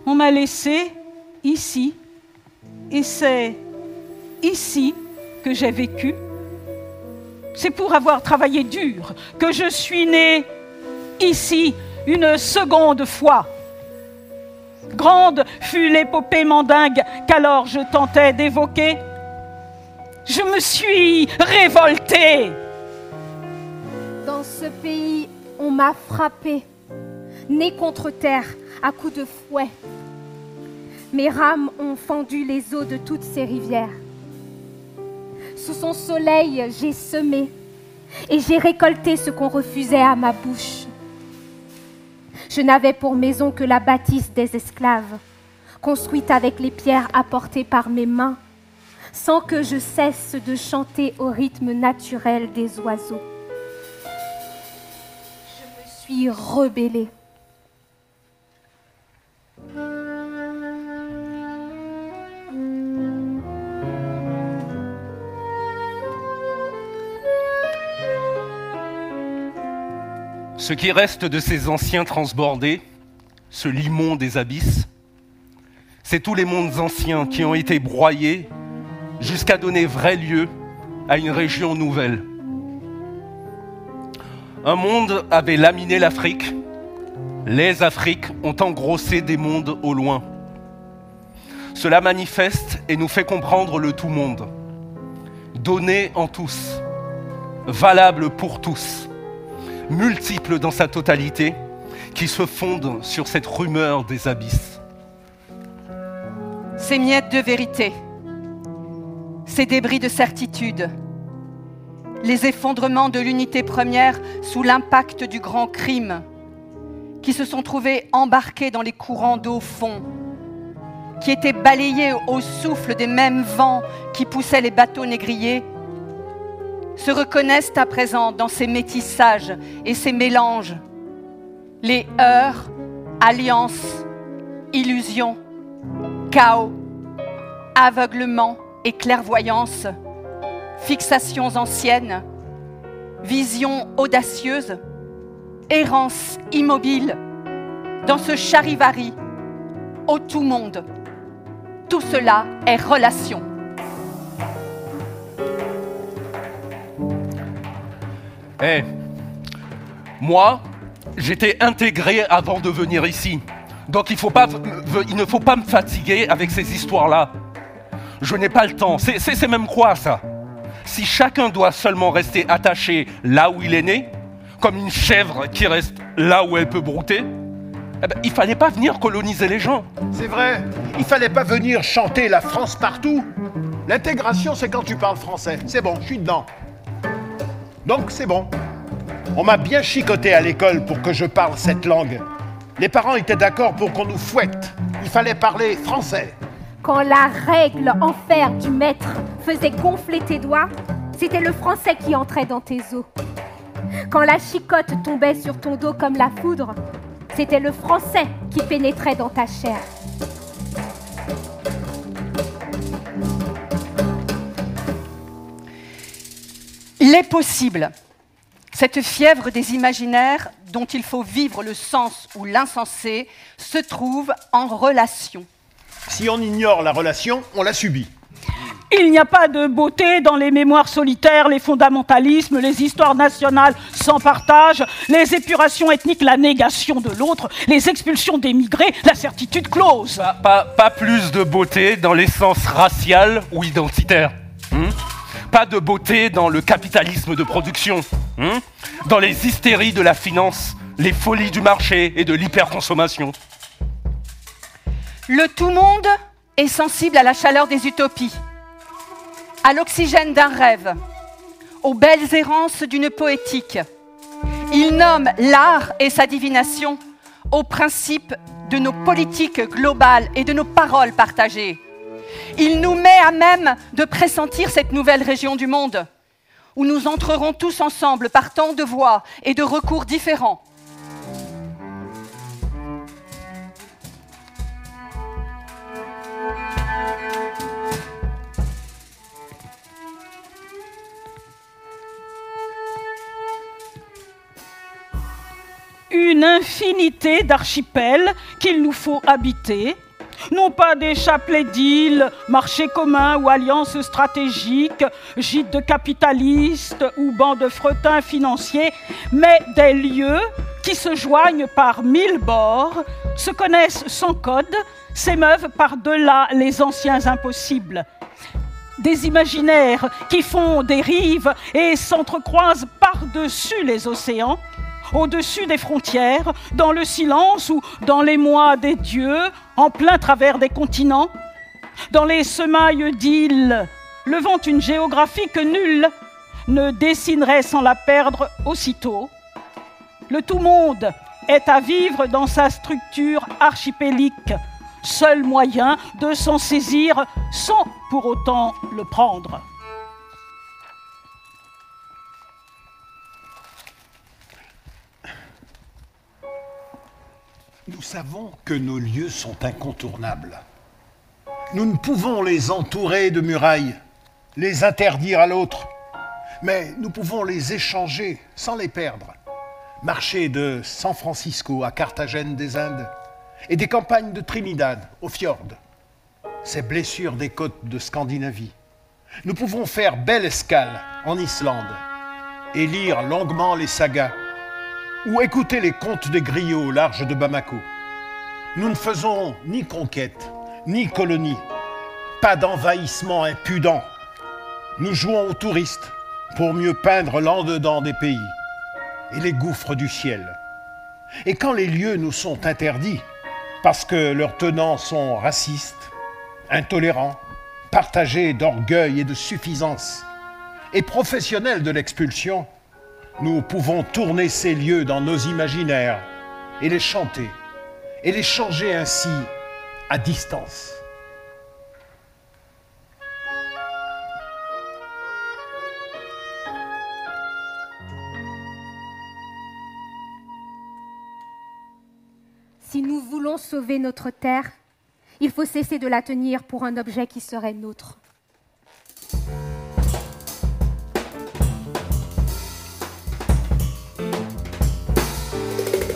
On m'a laissé ici, et c'est ici que j'ai vécu. C'est pour avoir travaillé dur que je suis né ici une seconde fois. Grande fut l'épopée mandingue qu'alors je tentais d'évoquer. Je me suis révoltée. Dans ce pays, on m'a frappé, né contre terre, à coups de fouet. Mes rames ont fendu les eaux de toutes ces rivières. Sous son soleil, j'ai semé et j'ai récolté ce qu'on refusait à ma bouche. Je n'avais pour maison que la bâtisse des esclaves, construite avec les pierres apportées par mes mains, sans que je cesse de chanter au rythme naturel des oiseaux. Suis. Ce qui reste de ces anciens transbordés, ce limon des abysses, c'est tous les mondes anciens qui ont été broyés jusqu'à donner vrai lieu à une région nouvelle. Un monde avait laminé l'Afrique, les Afriques ont engrossé des mondes au loin. Cela manifeste et nous fait comprendre le tout monde, donné en tous, valable pour tous, multiple dans sa totalité, qui se fonde sur cette rumeur des abysses. Ces miettes de vérité, ces débris de certitude, les effondrements de l'unité première sous l'impact du grand crime, qui se sont trouvés embarqués dans les courants d'eau fond, qui étaient balayés au souffle des mêmes vents qui poussaient les bateaux négriers, se reconnaissent à présent dans ces métissages et ces mélanges, les heurts, alliances, illusions, chaos, aveuglement et clairvoyance, fixations anciennes, visions audacieuses, errance immobile, dans ce charivari, au tout monde. Tout cela est relation. Eh, moi, j'étais intégré avant de venir ici. Donc il, il ne faut pas me fatiguer avec ces histoires-là. Je n'ai pas le temps. C'est même quoi ça? Si chacun doit seulement rester attaché là où il est né, comme une chèvre qui reste là où elle peut brouter, eh ben, il fallait pas venir coloniser les gens. C'est vrai, il fallait pas venir chanter la France partout. L'intégration, c'est quand tu parles français. C'est bon, je suis dedans. Donc, c'est bon. On m'a bien chicoté à l'école pour que je parle cette langue. Les parents étaient d'accord pour qu'on nous fouette. Il fallait parler français. Quand la règle en fer du maître faisait gonfler tes doigts, c'était le français qui entrait dans tes os. Quand la chicotte tombait sur ton dos comme la foudre, c'était le français qui pénétrait dans ta chair. Les possibles. Cette fièvre des imaginaires dont il faut vivre le sens ou l'insensé se trouve en relation. Si on ignore la relation, on la subit. Il n'y a pas de beauté dans les mémoires solitaires, les fondamentalismes, les histoires nationales sans partage, les épurations ethniques, la négation de l'autre, les expulsions d'émigrés, la certitude close. Pas, pas- pas plus de beauté dans l'essence raciale ou identitaire. hein pas de beauté dans le capitalisme de production. hein dans les hystéries de la finance, les folies du marché et de l'hyperconsommation. Le tout monde est sensible à la chaleur des utopies, à l'oxygène d'un rêve, aux belles errances d'une poétique. Il nomme l'art et sa divination aux principes de nos politiques globales et de nos paroles partagées. Il nous met à même de pressentir cette nouvelle région du monde, où nous entrerons tous ensemble par tant de voies et de recours différents. Une infinité d'archipels qu'il nous faut habiter, non pas des chapelets d'îles, marchés communs ou alliances stratégiques, gîtes de capitalistes ou bancs de frettins financiers, mais des lieux qui se joignent par mille bords, se connaissent sans code, s'émeuvent par-delà les anciens impossibles des imaginaires qui font des rives et s'entrecroisent par-dessus les océans, au-dessus des frontières, dans le silence ou dans les mois des dieux, en plein travers des continents, dans les semailles d'îles, levant une géographie que nul ne dessinerait sans la perdre aussitôt. Le tout monde est à vivre dans sa structure archipélique, seul moyen de s'en saisir sans pour autant le prendre. Nous savons que nos lieux sont incontournables. Nous ne pouvons les entourer de murailles, les interdire à l'autre, mais nous pouvons les échanger sans les perdre. Marcher de San Francisco à Carthagène des Indes et des campagnes de Trinidad au fjord, ces blessures des côtes de Scandinavie. Nous pouvons faire belle escale en Islande et lire longuement les sagas ou écouter les contes des griots au large de Bamako. Nous ne faisons ni conquête, ni colonie, pas d'envahissement impudent. Nous jouons aux touristes pour mieux peindre l'en-dedans des pays et les gouffres du ciel. Et quand les lieux nous sont interdits, parce que leurs tenants sont racistes, intolérants, partagés d'orgueil et de suffisance, et professionnels de l'expulsion, nous pouvons tourner ces lieux dans nos imaginaires et les chanter, et les changer ainsi à distance. Voulons sauver notre terre, il faut cesser de la tenir pour un objet qui serait nôtre.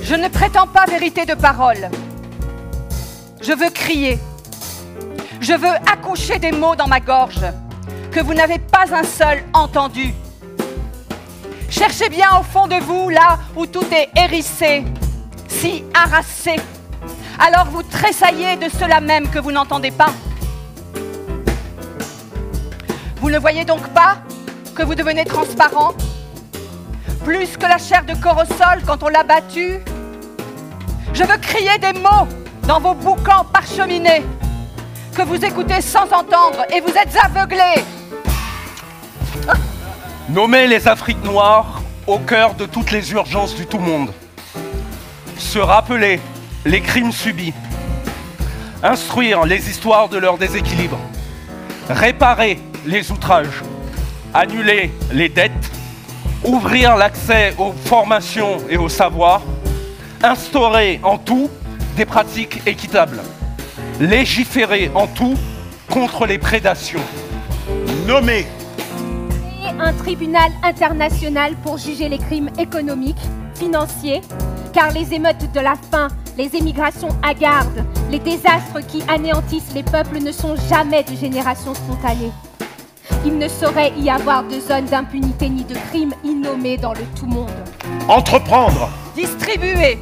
Je ne prétends pas vérité de parole. Je veux crier. Je veux accoucher des mots dans ma gorge que vous n'avez pas un seul entendu. Cherchez bien au fond de vous, là où tout est hérissé, si harassé. Alors vous tressaillez de cela même que vous n'entendez pas. Vous ne voyez donc pas que vous devenez transparent Plus que la chair de corps au sol quand on l'a battu Je veux crier des mots dans vos boucans parcheminés que vous écoutez sans entendre et vous êtes aveuglés. Nommer les Afriques noires au cœur de toutes les urgences du tout-monde. Se rappeler les crimes subis. Instruire les histoires de leur déséquilibre. Réparer les outrages. Annuler les dettes. Ouvrir l'accès aux formations et aux savoirs. Instaurer en tout des pratiques équitables. Légiférer en tout contre les prédations. Nommer un tribunal international pour juger les crimes économiques, financiers, car les émeutes de la faim, les émigrations hagardes, les désastres qui anéantissent les peuples ne sont jamais de génération spontanée. Il ne saurait y avoir de zone d'impunité ni de crimes innommés dans le tout monde. Entreprendre Distribuer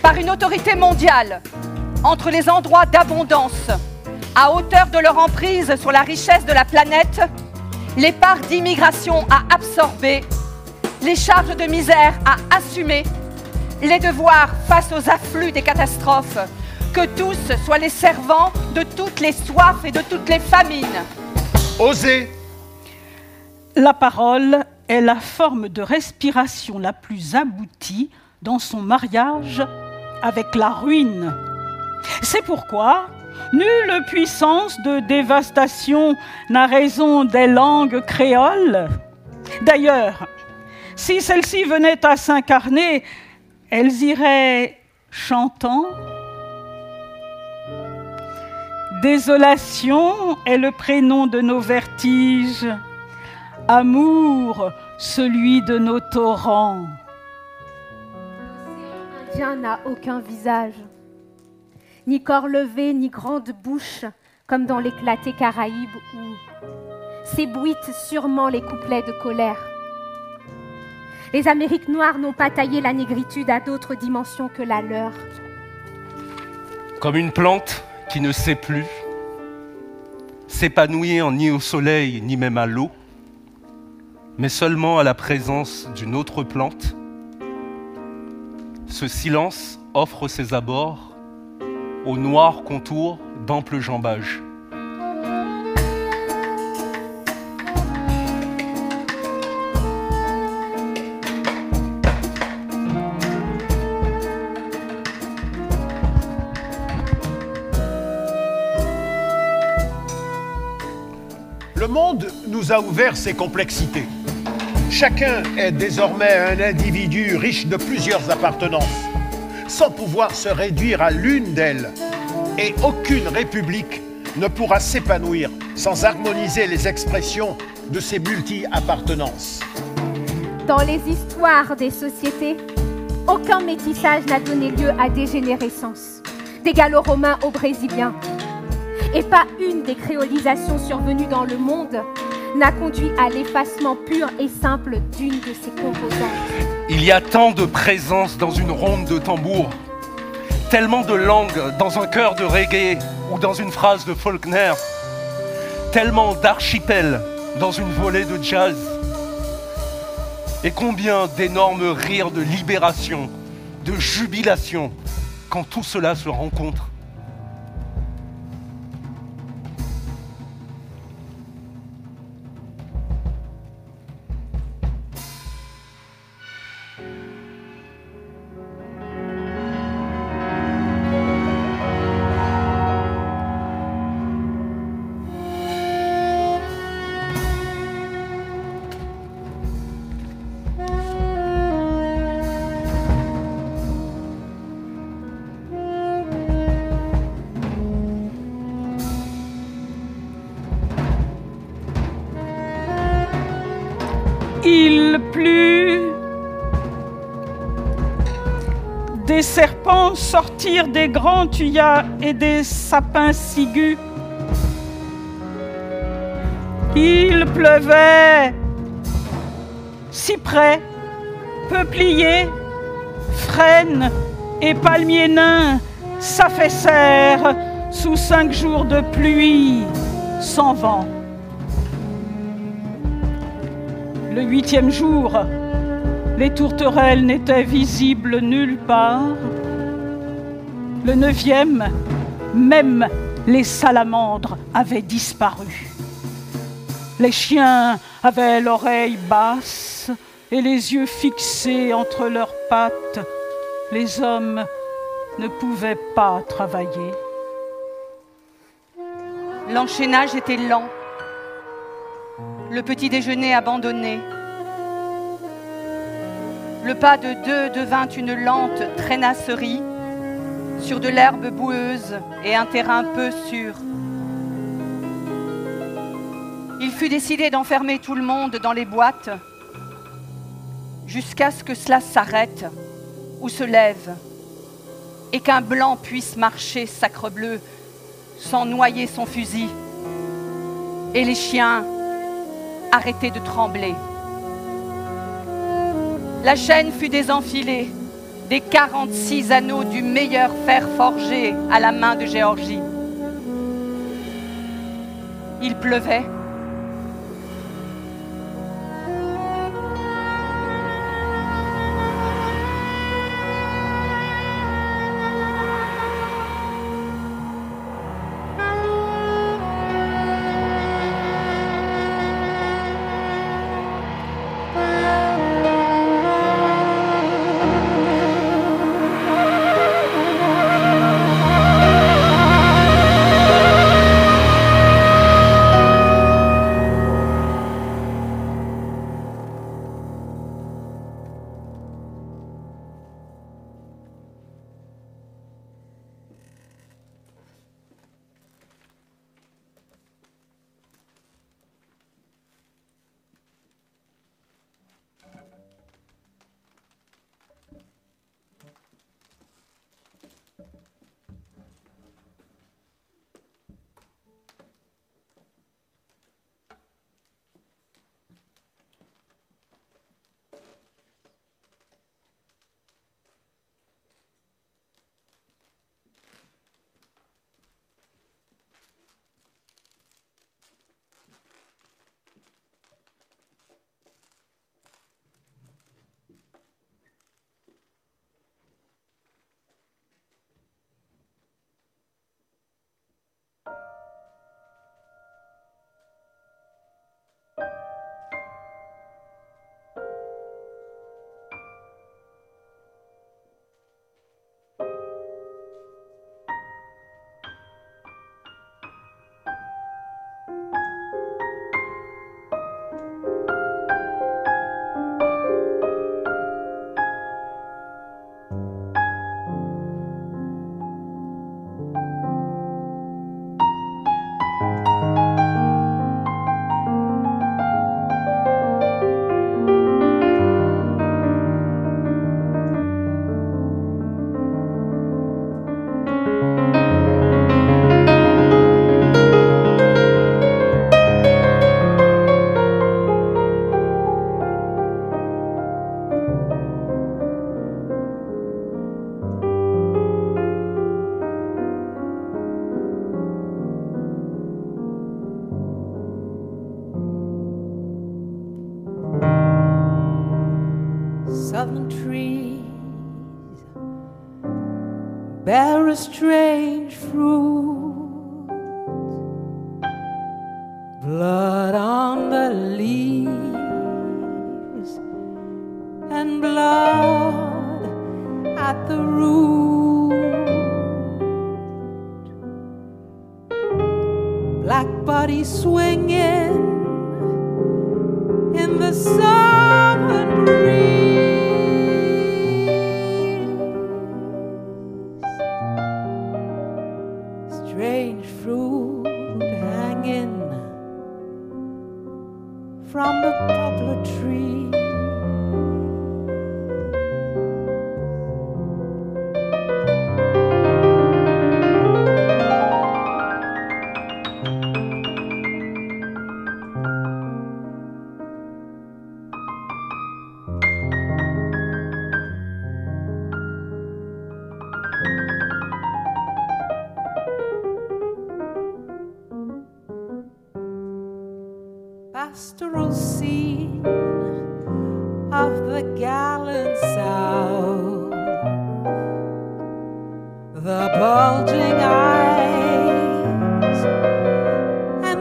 par une autorité mondiale entre les endroits d'abondance, à hauteur de leur emprise sur la richesse de la planète, les parts d'immigration à absorber, les charges de misère à assumer, les devoirs face aux afflux des catastrophes, que tous soient les servants de toutes les soifs et de toutes les famines. Oser La parole est la forme de respiration la plus aboutie dans son mariage avec la ruine. C'est pourquoi nulle puissance de dévastation n'a raison des langues créoles. D'ailleurs, si celles-ci venaient à s'incarner, elles iraient chantant. Désolation est le prénom de nos vertiges, amour celui de nos torrents. Indien n'a aucun visage, ni corps levé, ni grande bouche, comme dans l'éclaté Caraïbe où s'ébouitent sûrement les couplets de colère. Les Amériques noires n'ont pas taillé la négritude à d'autres dimensions que la leur. Comme une plante qui ne sait plus s'épanouir ni au soleil ni même à l'eau, mais seulement à la présence d'une autre plante, ce silence offre ses abords aux noirs contours d'amples jambages. A ouvert ses complexités. Chacun est désormais un individu riche de plusieurs appartenances, sans pouvoir se réduire à l'une d'elles. Et aucune république ne pourra s'épanouir sans harmoniser les expressions de ces multi-appartenances. Dans les histoires des sociétés, aucun métissage n'a donné lieu à dégénérescence, des gallo-romains aux brésiliens. Et pas une des créolisations survenues dans le monde n'a conduit à l'effacement pur et simple d'une de ses composantes. Il y a tant de présence dans une ronde de tambour, tellement de langues dans un chœur de reggae ou dans une phrase de Faulkner, tellement d'archipels dans une volée de jazz. Et combien d'énormes rires de libération, de jubilation, quand tout cela se rencontre. Sortirent des grands tuyas et des sapins cigus. Il pleuvait. Cyprès, peupliers, frênes et palmiers nains s'affaissèrent sous cinq jours de pluie sans vent. Le huitième jour, les tourterelles n'étaient visibles nulle part. Le neuvième, même les salamandres avaient disparu. Les chiens avaient l'oreille basse et les yeux fixés entre leurs pattes. Les hommes ne pouvaient pas travailler. L'enchaînage était lent. Le petit déjeuner abandonné. Le pas de deux devint une lente traînasserie sur de l'herbe boueuse et un terrain peu sûr. Il fut décidé d'enfermer tout le monde dans les boîtes jusqu'à ce que cela s'arrête ou se lève et qu'un blanc puisse marcher sacrebleu sans noyer son fusil et les chiens arrêter de trembler. La chaîne fut désenfilée des 46 anneaux du meilleur fer forgé à la main de Géorgie. Il pleuvait.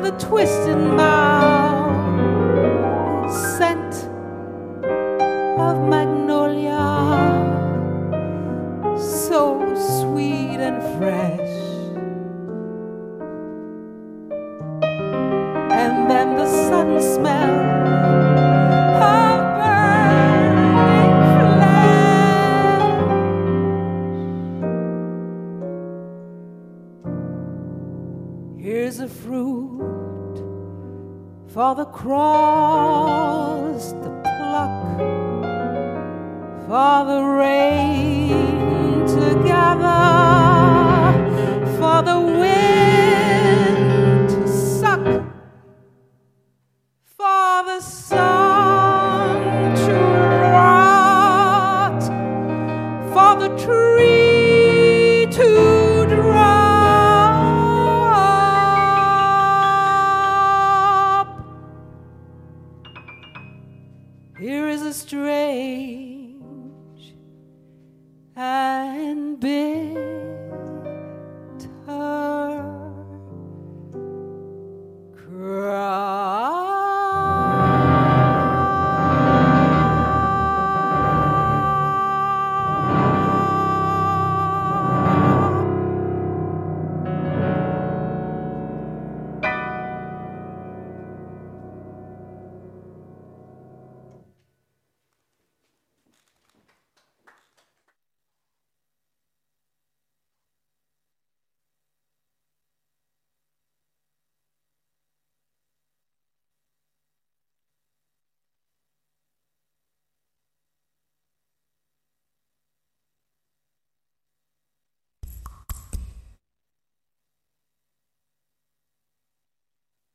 The twisted mouth,